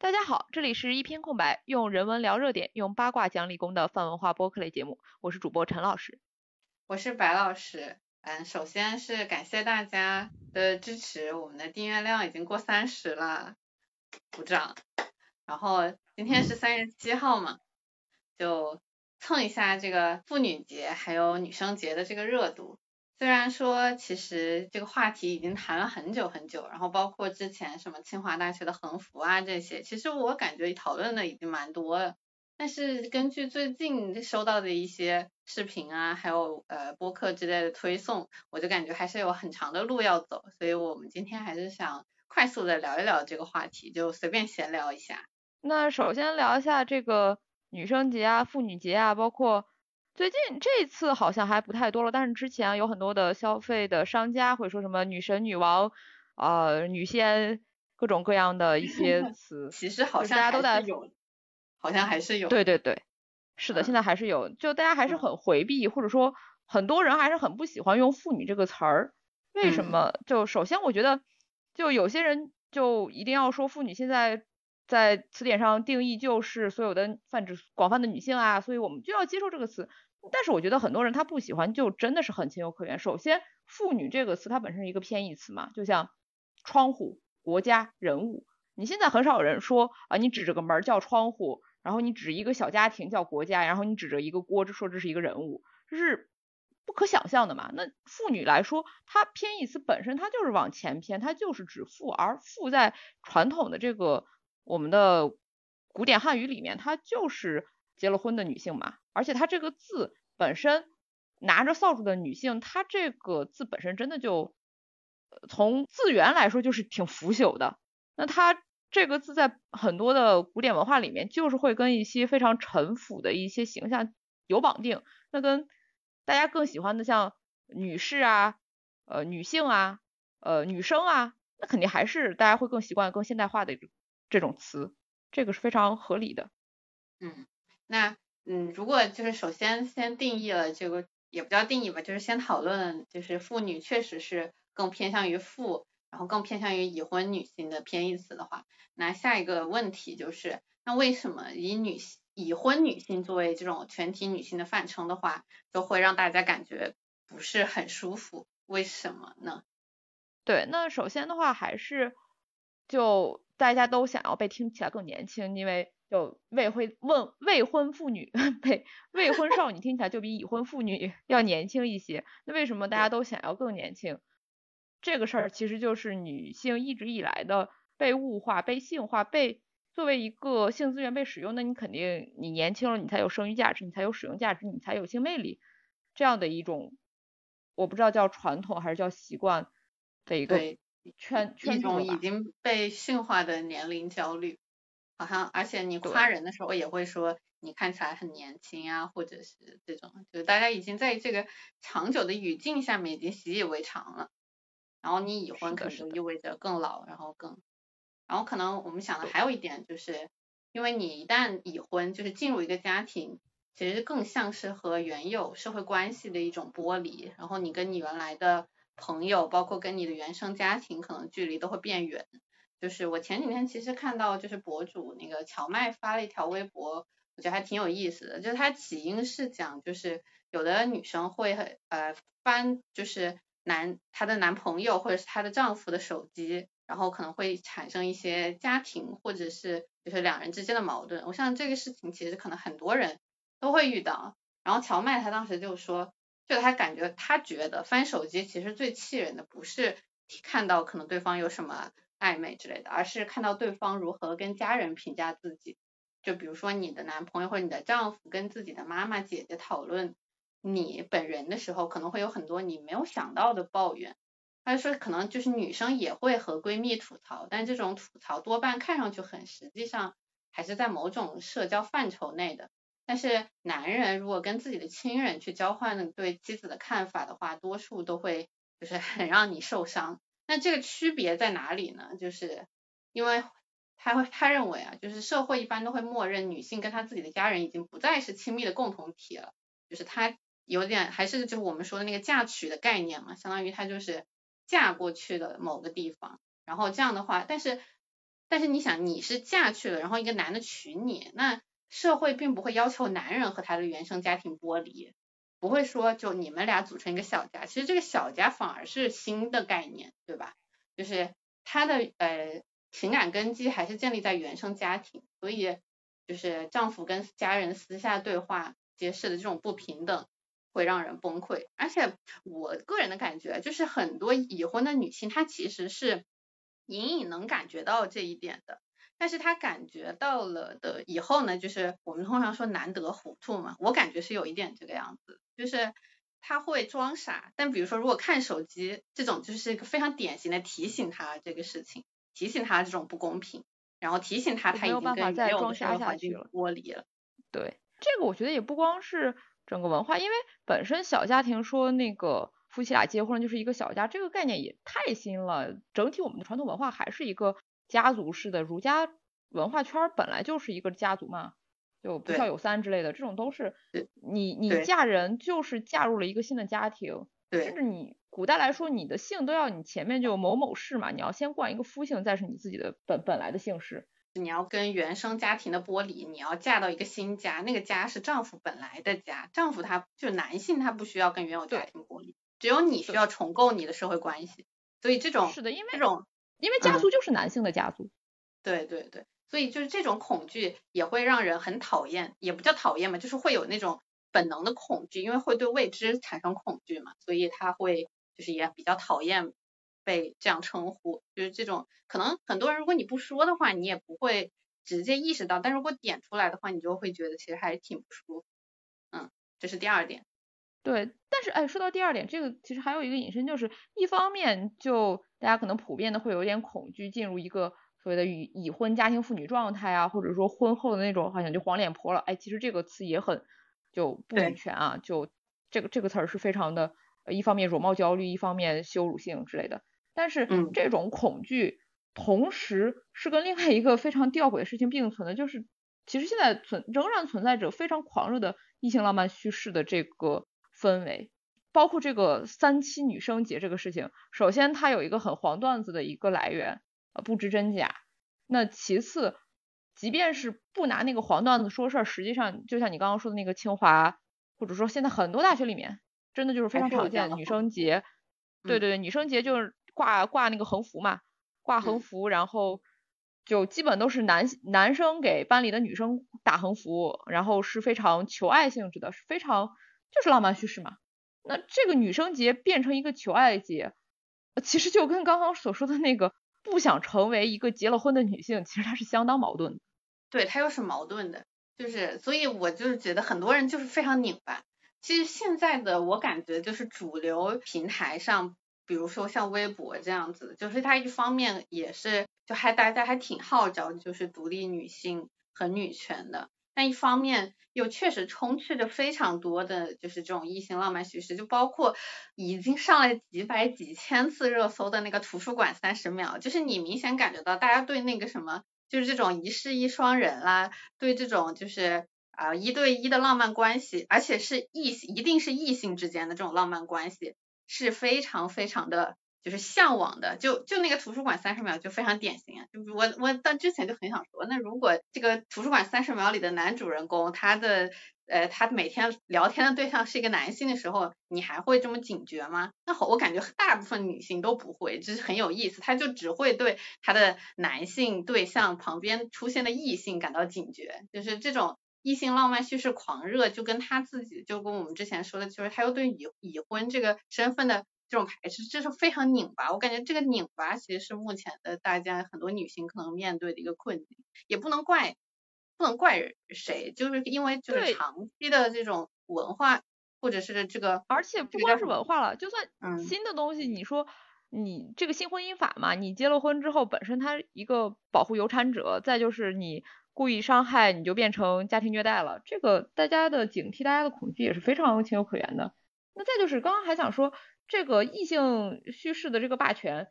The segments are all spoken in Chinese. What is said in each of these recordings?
大家好，这里是一篇空白，用人文聊热点，用八卦讲理工的泛文化播客类节目。我是主播陈老师，我是白老师。嗯，首先是感谢大家的支持，我们的订阅量已经过三十了，鼓掌。然后今天是三月七号嘛，就蹭一下这个妇女节还有女生节的这个热度。虽然说其实这个话题已经谈了很久很久，然后包括之前什么清华大学的横幅啊这些，其实我感觉讨论的已经蛮多了。但是根据最近收到的一些视频啊，还有呃播客之类的推送，我就感觉还是有很长的路要走。所以我们今天还是想快速的聊一聊这个话题，就随便闲聊一下。那首先聊一下这个女生节啊、妇女节啊，包括。最近这次好像还不太多了，但是之前有很多的消费的商家会说什么女神、女王、呃女仙，各种各样的一些 词。其实好像大家都在有，好像还是有。对对对，是的，现在还是有，就大家还是很回避，或者说很多人还是很不喜欢用妇女这个词儿。为什么？就首先我觉得，就有些人就一定要说妇女现在在词典上定义就是所有的泛指广泛的女性啊，所以我们就要接受这个词。但是我觉得很多人他不喜欢，就真的是很情有可原。首先，妇女这个词它本身是一个偏义词嘛，就像窗户、国家、人物。你现在很少有人说啊，你指着个门叫窗户，然后你指一个小家庭叫国家，然后你指着一个锅就说这是一个人物，这是不可想象的嘛。那妇女来说，它偏义词本身它就是往前偏，它就是指妇，而妇在传统的这个我们的古典汉语里面，它就是结了婚的女性嘛。而且它这个字本身拿着扫帚的女性，它这个字本身真的就从字源来说就是挺腐朽的。那它这个字在很多的古典文化里面，就是会跟一些非常陈腐的一些形象有绑定。那跟大家更喜欢的像女士啊、呃女性啊、呃女生啊，那肯定还是大家会更习惯更现代化的这种词，这个是非常合理的。嗯，那。嗯，如果就是首先先定义了这个，也不叫定义吧，就是先讨论，就是妇女确实是更偏向于妇，然后更偏向于已婚女性的偏义词的话，那下一个问题就是，那为什么以女性已婚女性作为这种全体女性的泛称的话，就会让大家感觉不是很舒服？为什么呢？对，那首先的话还是就大家都想要被听起来更年轻，因为。就未婚问未婚妇女，呸，未婚少女听起来就比已婚妇女 要年轻一些。那为什么大家都想要更年轻？这个事儿其实就是女性一直以来的被物化、被性化、被作为一个性资源被使用。那你肯定你年轻了，你才有生育价值，你才有使用价值，你才有性魅力，这样的一种我不知道叫传统还是叫习惯的一个圈圈一种已经被驯化的年龄焦虑。好像，而且你夸人的时候也会说你看起来很年轻啊，或者是这种，就是大家已经在这个长久的语境下面已经习以为常了。然后你已婚可能就意味着更老，然后更，然后可能我们想的还有一点就是，因为你一旦已婚，就是进入一个家庭，其实更像是和原有社会关系的一种剥离，然后你跟你原来的朋友，包括跟你的原生家庭，可能距离都会变远。就是我前几天其实看到，就是博主那个荞麦发了一条微博，我觉得还挺有意思的。就是他起因是讲，就是有的女生会呃翻，就是男她的男朋友或者是她的丈夫的手机，然后可能会产生一些家庭或者是就是两人之间的矛盾。我想这个事情其实可能很多人都会遇到。然后荞麦他当时就说，就他感觉他觉得翻手机其实最气人的不是看到可能对方有什么。暧昧之类的，而是看到对方如何跟家人评价自己，就比如说你的男朋友或者你的丈夫跟自己的妈妈、姐姐讨论你本人的时候，可能会有很多你没有想到的抱怨。他就说，可能就是女生也会和闺蜜吐槽，但这种吐槽多半看上去很，实际上还是在某种社交范畴内的。但是男人如果跟自己的亲人去交换对妻子的看法的话，多数都会就是很让你受伤。那这个区别在哪里呢？就是因为他会他认为啊，就是社会一般都会默认女性跟她自己的家人已经不再是亲密的共同体了，就是她有点还是就是我们说的那个嫁娶的概念嘛，相当于她就是嫁过去的某个地方，然后这样的话，但是但是你想，你是嫁去了，然后一个男的娶你，那社会并不会要求男人和他的原生家庭剥离，不会说就你们俩组成一个小家。其实这个小家反而是新的概念，对吧？就是他的呃情感根基还是建立在原生家庭，所以就是丈夫跟家人私下对话揭示的这种不平等，会让人崩溃。而且我个人的感觉就是很多已婚的女性，她其实是。隐隐能感觉到这一点的，但是他感觉到了的以后呢，就是我们通常说难得糊涂嘛，我感觉是有一点这个样子，就是他会装傻，但比如说如果看手机这种，就是一个非常典型的提醒他这个事情，提醒他这种不公平，然后提醒他他已经跟没有社会环境剥离了。对，这个我觉得也不光是整个文化，因为本身小家庭说那个。夫妻俩结婚就是一个小家，这个概念也太新了。整体我们的传统文化还是一个家族式的，儒家文化圈本来就是一个家族嘛，就不孝有三之类的，这种都是你你嫁人就是嫁入了一个新的家庭，甚至你古代来说，你的姓都要你前面就某某氏嘛，你要先冠一个夫姓，再是你自己的本本来的姓氏。你要跟原生家庭的剥离，你要嫁到一个新家，那个家是丈夫本来的家，丈夫他就男性他不需要跟原有家庭剥离。只有你需要重构你的社会关系，所以这种是的，因为这种因为家族就是男性的家族，对对对，所以就是这种恐惧也会让人很讨厌，也不叫讨厌嘛，就是会有那种本能的恐惧，因为会对未知产生恐惧嘛，所以他会就是也比较讨厌被这样称呼，就是这种可能很多人如果你不说的话，你也不会直接意识到，但如果点出来的话，你就会觉得其实还挺不舒服，嗯，这是第二点。对，但是哎，说到第二点，这个其实还有一个引申，就是一方面就大家可能普遍的会有点恐惧进入一个所谓的已已婚家庭妇女状态啊，或者说婚后的那种好像就黄脸婆了，哎，其实这个词也很就不女权啊，就这个这个词儿是非常的，一方面容貌焦虑，一方面羞辱性之类的。但是这种恐惧同时是跟另外一个非常吊诡的事情并存的，就是其实现在存仍然存在着非常狂热的异性浪漫叙事的这个。氛围，包括这个三七女生节这个事情，首先它有一个很黄段子的一个来源，呃，不知真假。那其次，即便是不拿那个黄段子说事儿，实际上就像你刚刚说的那个清华，或者说现在很多大学里面，真的就是非常常见女生节。对对对，女生节就是挂挂那个横幅嘛，挂横幅，然后就基本都是男男生给班里的女生打横幅，然后是非常求爱性质的，是非常。就是浪漫叙事嘛，那这个女生节变成一个求爱节，其实就跟刚刚所说的那个不想成为一个结了婚的女性，其实她是相当矛盾的。对，她又是矛盾的，就是所以我就是觉得很多人就是非常拧巴。其实现在的我感觉就是主流平台上，比如说像微博这样子，就是它一方面也是就还大家还挺号召就是独立女性和女权的。但一方面又确实充斥着非常多的就是这种异性浪漫叙事，就包括已经上了几百几千次热搜的那个图书馆三十秒，就是你明显感觉到大家对那个什么，就是这种一世一双人啦，对这种就是啊一对一的浪漫关系，而且是异性一定是异性之间的这种浪漫关系，是非常非常的。就是向往的，就就那个图书馆三十秒就非常典型啊！就我我到之前就很想说，那如果这个图书馆三十秒里的男主人公，他的呃他每天聊天的对象是一个男性的时候，你还会这么警觉吗？那好，我感觉大部分女性都不会，这是很有意思，他就只会对他的男性对象旁边出现的异性感到警觉，就是这种异性浪漫叙事狂热，就跟他自己就跟我们之前说的，就是他又对已已婚这个身份的。这种排斥，这是非常拧巴。我感觉这个拧巴其实是目前的大家很多女性可能面对的一个困境，也不能怪，不能怪谁，就是因为就是长期的这种文化或者是这个，而且不光是文化了，就算新的东西，你说你这个新婚姻法嘛，你结了婚之后本身它一个保护有产者，再就是你故意伤害你就变成家庭虐待了，这个大家的警惕，大家的恐惧也是非常情有可原的。那再就是刚刚还想说。这个异性叙事的这个霸权，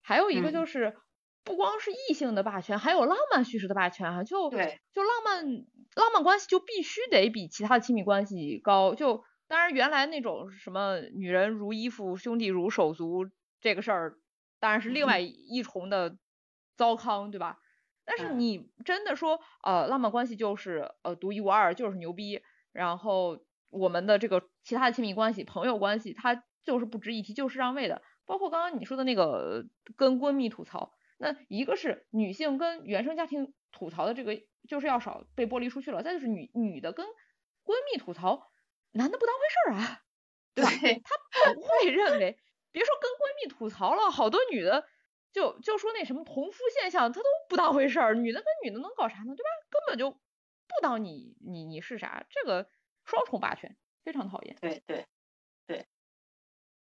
还有一个就是不光是异性的霸权，还有浪漫叙事的霸权啊！就对，就浪漫浪漫关系就必须得比其他的亲密关系高。就当然原来那种什么女人如衣服，兄弟如手足这个事儿，当然是另外一重的糟糠，对吧？但是你真的说，呃，浪漫关系就是呃独一无二，就是牛逼，然后我们的这个其他的亲密关系、朋友关系，它就是不值一提，就是让位的。包括刚刚你说的那个跟闺蜜吐槽，那一个是女性跟原生家庭吐槽的这个就是要少被剥离出去了，再就是女女的跟闺蜜吐槽，男的不当回事儿啊，对吧？他不会认为，别说跟闺蜜吐槽了，好多女的就就说那什么同夫现象，他都不当回事儿，女的跟女的能搞啥呢？对吧？根本就不当你你你是啥，这个双重霸权非常讨厌。对对。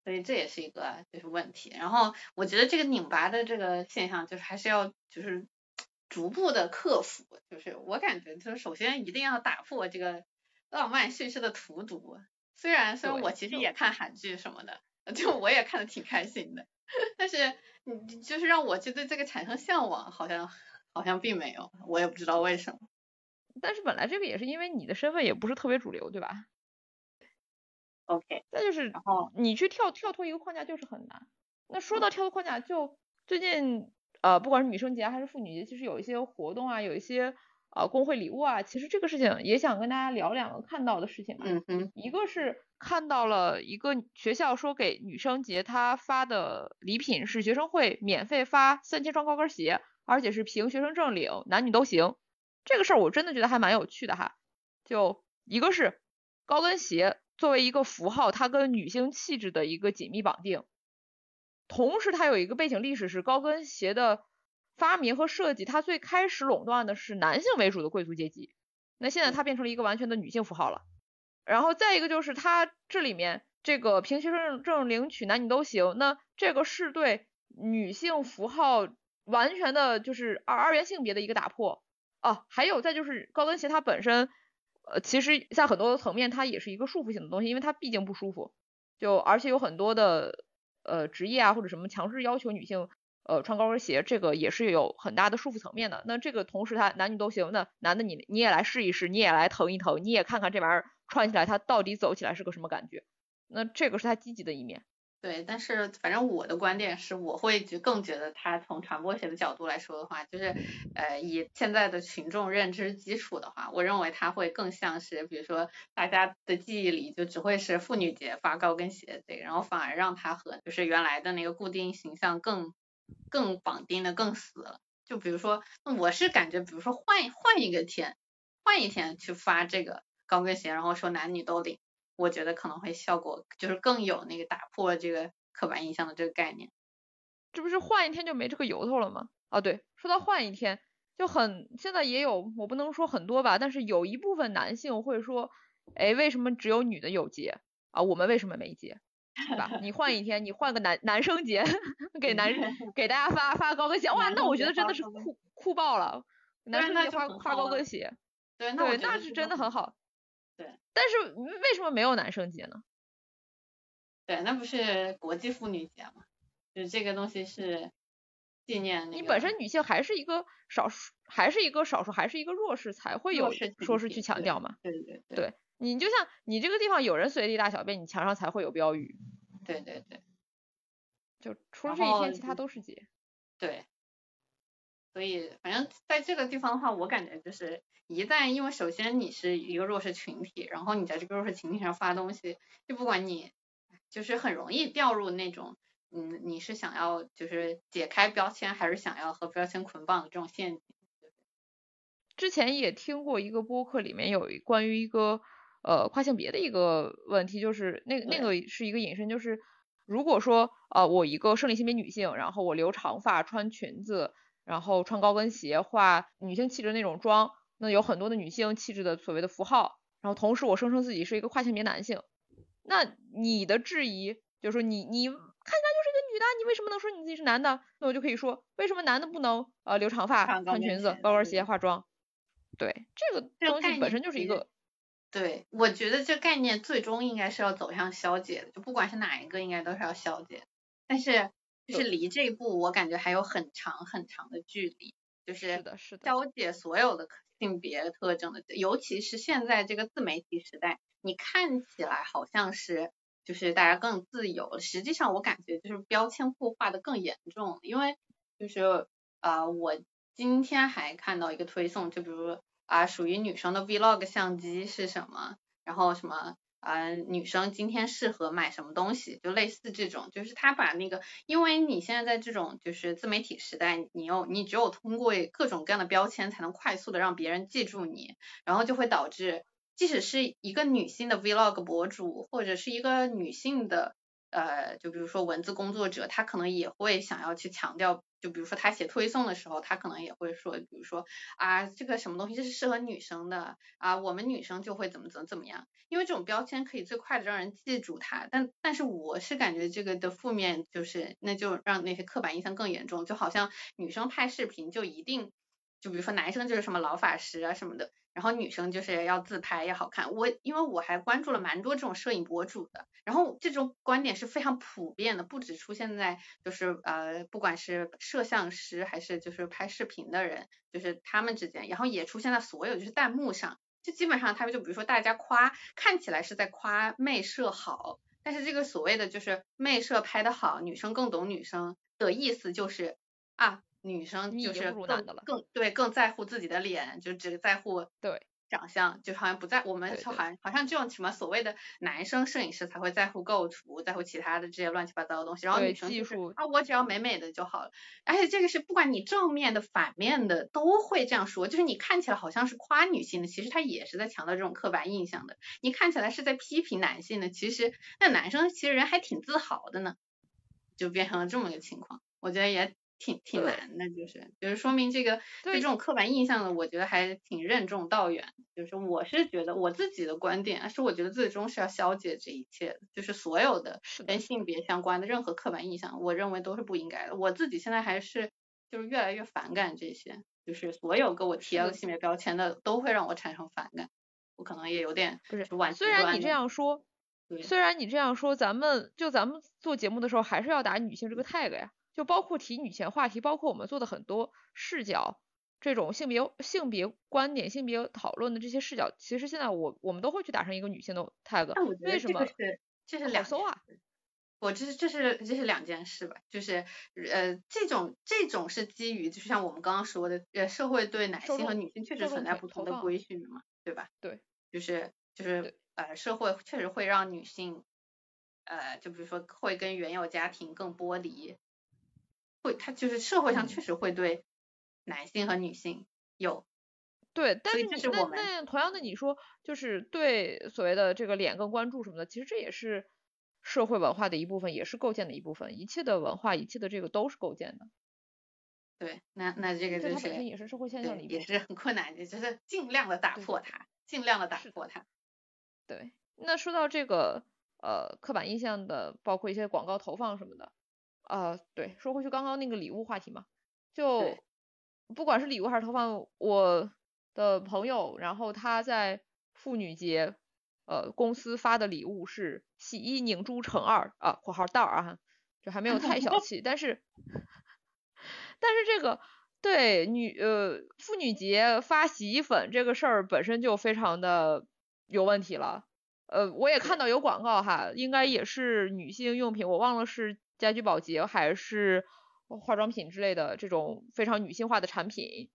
所以这也是一个就是问题，然后我觉得这个拧巴的这个现象就是还是要就是逐步的克服，就是我感觉就是首先一定要打破这个浪漫叙事的荼毒，虽然虽然我其实也看韩剧什么的，就我也看的挺开心的，但是你就是让我去对这个产生向往，好像好像并没有，我也不知道为什么。但是本来这个也是因为你的身份也不是特别主流，对吧？OK，再就是，然后你去跳跳脱一个框架就是很难。那说到跳脱框架，就最近呃，不管是女生节还是妇女节，其实有一些活动啊，有一些呃工会礼物啊，其实这个事情也想跟大家聊两个看到的事情。嗯嗯。一个是看到了一个学校说给女生节他发的礼品是学生会免费发三千双高跟鞋，而且是凭学生证领，男女都行。这个事儿我真的觉得还蛮有趣的哈。就一个是高跟鞋。作为一个符号，它跟女性气质的一个紧密绑定，同时它有一个背景历史是高跟鞋的发明和设计，它最开始垄断的是男性为主的贵族阶级，那现在它变成了一个完全的女性符号了。然后再一个就是它这里面这个凭学生证领取男女都行，那这个是对女性符号完全的就是二二元性别的一个打破啊。还有再就是高跟鞋它本身。呃，其实在很多层面，它也是一个束缚性的东西，因为它毕竟不舒服。就而且有很多的呃职业啊或者什么强制要求女性呃穿高跟鞋，这个也是有很大的束缚层面的。那这个同时它男女都行，那男的你你也来试一试，你也来疼一疼，你也看看这玩意儿穿起来它到底走起来是个什么感觉。那这个是它积极的一面。对，但是反正我的观点是，我会就更觉得它从传播学的角度来说的话，就是呃以现在的群众认知基础的话，我认为它会更像是，比如说大家的记忆里就只会是妇女节发高跟鞋这个，然后反而让它和就是原来的那个固定形象更更绑定的更死了。就比如说，我是感觉，比如说换换一个天，换一天去发这个高跟鞋，然后说男女都领。我觉得可能会效果就是更有那个打破这个刻板印象的这个概念，这不是换一天就没这个由头了吗？啊，对，说到换一天，就很现在也有，我不能说很多吧，但是有一部分男性会说，哎，为什么只有女的有节啊？我们为什么没节？对吧？你换一天，你换个男男生节，给男 给大家发发高跟鞋，哇，那我觉得真的是酷酷爆了，男生节发发高跟鞋，对，对，那是真的很好。对，但是为什么没有男生节呢？对，那不是国际妇女节吗？就是这个东西是纪念你本身女性还是一个少数，还是一个少数，还是一个弱势，才会有说是去强调嘛。对对对。对你就像你这个地方有人随地大小便，你墙上才会有标语。对对对。就除了这一天，其他都是节。对。所以，反正在这个地方的话，我感觉就是，一旦因为首先你是一个弱势群体，然后你在这个弱势群体上发东西，就不管你，就是很容易掉入那种，嗯，你是想要就是解开标签，还是想要和标签捆绑的这种陷阱。之前也听过一个播客，里面有关于一个呃跨性别的一个问题，就是那那个是一个引申，就是如果说呃我一个生理性别女性，然后我留长发，穿裙子。然后穿高跟鞋，化女性气质那种妆，那有很多的女性气质的所谓的符号。然后同时我声称自己是一个跨性别男性，那你的质疑就是说你你看起来就是一个女的，你为什么能说你自己是男的？那我就可以说，为什么男的不能呃留长发、穿裙子、高跟鞋、化妆？对，这个东西本身就是一个。对，我觉得这概念最终应该是要走向消解的，就不管是哪一个，应该都是要消解。但是。就是离这一步，我感觉还有很长很长的距离。就是消解所有的性别特征的，尤其是现在这个自媒体时代，你看起来好像是就是大家更自由，实际上我感觉就是标签固化的更严重。因为就是呃，我今天还看到一个推送，就比如啊，属于女生的 vlog 相机是什么，然后什么啊，女生今天适合买什么东西，就类似这种，就是他把那个，因为你现在在这种就是自媒体时代，你有你只有通过各种各样的标签才能快速的让别人记住你，然后就会导致，即使是一个女性的 vlog 博主，或者是一个女性的。呃，就比如说文字工作者，她可能也会想要去强调，就比如说他写推送的时候，他可能也会说，比如说啊，这个什么东西这是适合女生的啊，我们女生就会怎么怎么怎么样，因为这种标签可以最快的让人记住它。但但是我是感觉这个的负面就是，那就让那些刻板印象更严重，就好像女生拍视频就一定，就比如说男生就是什么老法师啊什么的。然后女生就是要自拍要好看，我因为我还关注了蛮多这种摄影博主的，然后这种观点是非常普遍的，不止出现在就是呃不管是摄像师还是就是拍视频的人，就是他们之间，然后也出现在所有就是弹幕上，就基本上他们就比如说大家夸看起来是在夸妹摄好，但是这个所谓的就是妹摄拍的好，女生更懂女生的意思就是啊。女生就是更更对更在乎自己的脸，就只在乎对。长相，就好像不在我们好像好像这种什么所谓的男生摄影师才会在乎构图，在乎其他的这些乱七八糟的东西，然后女生就是啊我只要美美的就好了，而且这个是不管你正面的反面的都会这样说，就是你看起来好像是夸女性的，其实他也是在强调这种刻板印象的，你看起来是在批评男性的，其实那男生其实人还挺自豪的呢，就变成了这么个情况，我觉得也。挺挺难的，就是就是说明这个对这种刻板印象的，我觉得还挺任重道远。就是我是觉得我自己的观点是，我觉得最终是要消解这一切，就是所有的跟性别相关的任何刻板印象，我认为都是不应该的。我自己现在还是就是越来越反感这些，就是所有给我贴了性别标签的都会让我产生反感。我可能也有点不是，虽然你这样说，虽然你这样说，咱们就咱们做节目的时候还是要打女性这个 tag 呀。就包括提女权话题，包括我们做的很多视角，这种性别性别观点、性别讨论的这些视角，其实现在我我们都会去打上一个女性的 tag。为什么？这是两搜啊！我这是这是这是两件事吧？就是呃，这种这种是基于，就像我们刚刚说的，呃，社会对男性和女性确实存在不同的规训嘛，对吧？对，就是就是呃，社会确实会让女性呃，就比如说会跟原有家庭更剥离。会，他就是社会上确实会对男性和女性有对，但是那那同样的你说就是对所谓的这个脸更关注什么的，其实这也是社会文化的一部分，也是构建的一部分。一切的文化，一切的这个都是构建的。对，那那这个就是它本身也是社会现象里也是很困难的，就是尽量的打破它，尽量的打破它。对，那说到这个呃刻板印象的，包括一些广告投放什么的。啊，对，说回去刚刚那个礼物话题嘛，就不管是礼物还是投放，我的朋友，然后他在妇女节，呃，公司发的礼物是洗衣凝珠乘二啊，括号袋儿啊，就还没有太小气，但是，但是这个对女呃妇女节发洗衣粉这个事儿本身就非常的有问题了，呃，我也看到有广告哈，应该也是女性用品，我忘了是。家居保洁还是化妆品之类的这种非常女性化的产品，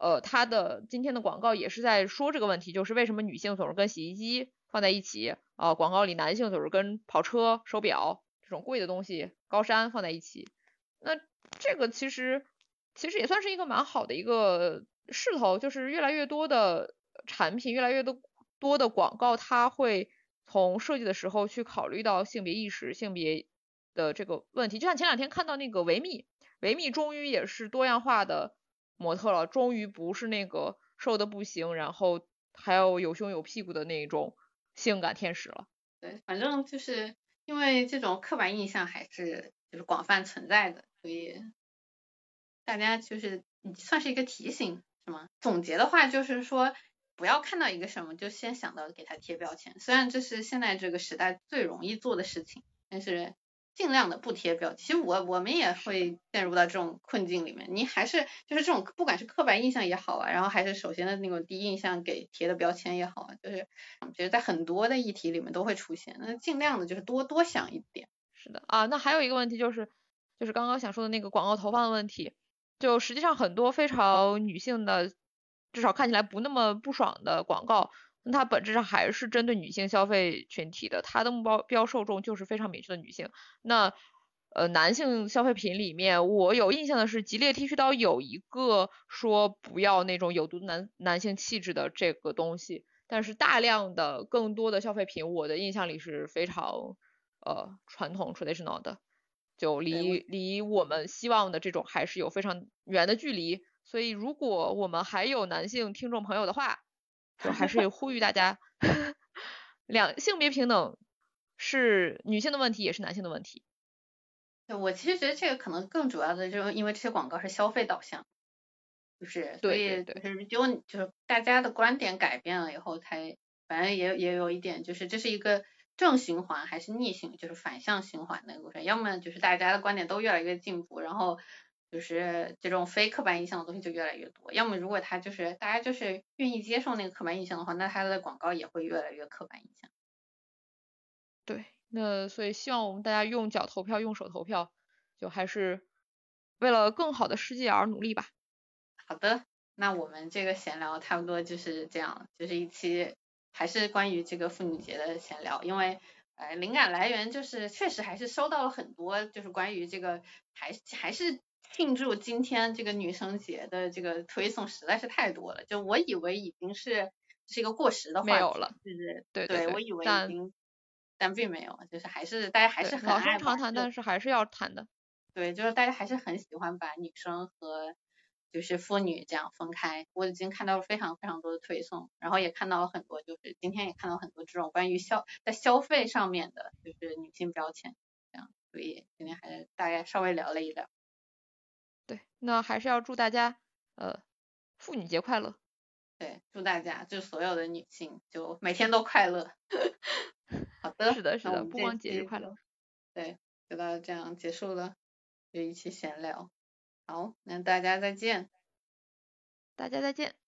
呃，它的今天的广告也是在说这个问题，就是为什么女性总是跟洗衣机放在一起啊？广告里男性总是跟跑车、手表这种贵的东西、高山放在一起。那这个其实其实也算是一个蛮好的一个势头，就是越来越多的产品，越来越多多的广告，它会从设计的时候去考虑到性别意识、性别。的这个问题，就像前两天看到那个维密，维密终于也是多样化的模特了，终于不是那个瘦的不行，然后还有有胸有屁股的那种性感天使了。对，反正就是因为这种刻板印象还是就是广泛存在的，所以大家就是算是一个提醒，是吗？总结的话就是说，不要看到一个什么就先想到给他贴标签，虽然这是现在这个时代最容易做的事情，但是。尽量的不贴标，其实我我们也会陷入到这种困境里面。你还是就是这种不管是刻板印象也好啊，然后还是首先的那种第一印象给贴的标签也好啊，就是其实在很多的议题里面都会出现。那尽量的就是多多想一点。是的啊，那还有一个问题就是就是刚刚想说的那个广告投放的问题，就实际上很多非常女性的，至少看起来不那么不爽的广告，那它本质上还是针对女性消费群体的，它的目标标受众就是非常明确的女性。那呃，男性消费品里面，我有印象的是，吉列剃须刀有一个说不要那种有毒男男性气质的这个东西，但是大量的更多的消费品，我的印象里是非常呃传统 traditional 的，就离离我们希望的这种还是有非常远的距离。所以，如果我们还有男性听众朋友的话，就还是呼吁大家，两性别平等是女性的问题，也是男性的问题。对我其实觉得这个可能更主要的就是因为这些广告是消费导向，就是所以就是就就是大家的观点改变了以后才，反正也也有一点就是这是一个正循环还是逆循，就是反向循环的过程。要么就是大家的观点都越来越进步，然后就是这种非刻板印象的东西就越来越多；要么如果他就是大家就是愿意接受那个刻板印象的话，那他的广告也会越来越刻板印象。对。那所以希望我们大家用脚投票，用手投票，就还是为了更好的世界而努力吧。好的，那我们这个闲聊差不多就是这样，就是一期还是关于这个妇女节的闲聊，因为呃灵感来源就是确实还是收到了很多，就是关于这个还还是庆祝今天这个女生节的这个推送实在是太多了，就我以为已经是是一个过时的话题，没有了，就是对对，我以为已经。但并没有，就是还是大家还是很老生常谈，但是还是要谈的。对，就是大家还是很喜欢把女生和就是妇女这样分开。我已经看到了非常非常多的推送，然后也看到了很多，就是今天也看到很多这种关于消在消费上面的，就是女性标签这样。所以今天还是大概稍微聊了一聊。对，那还是要祝大家呃妇女节快乐。对，祝大家就所有的女性就每天都快乐。好的，是的，是的，不光节日快乐。对，就到这样结束了，就一起闲聊。好，那大家再见。大家再见。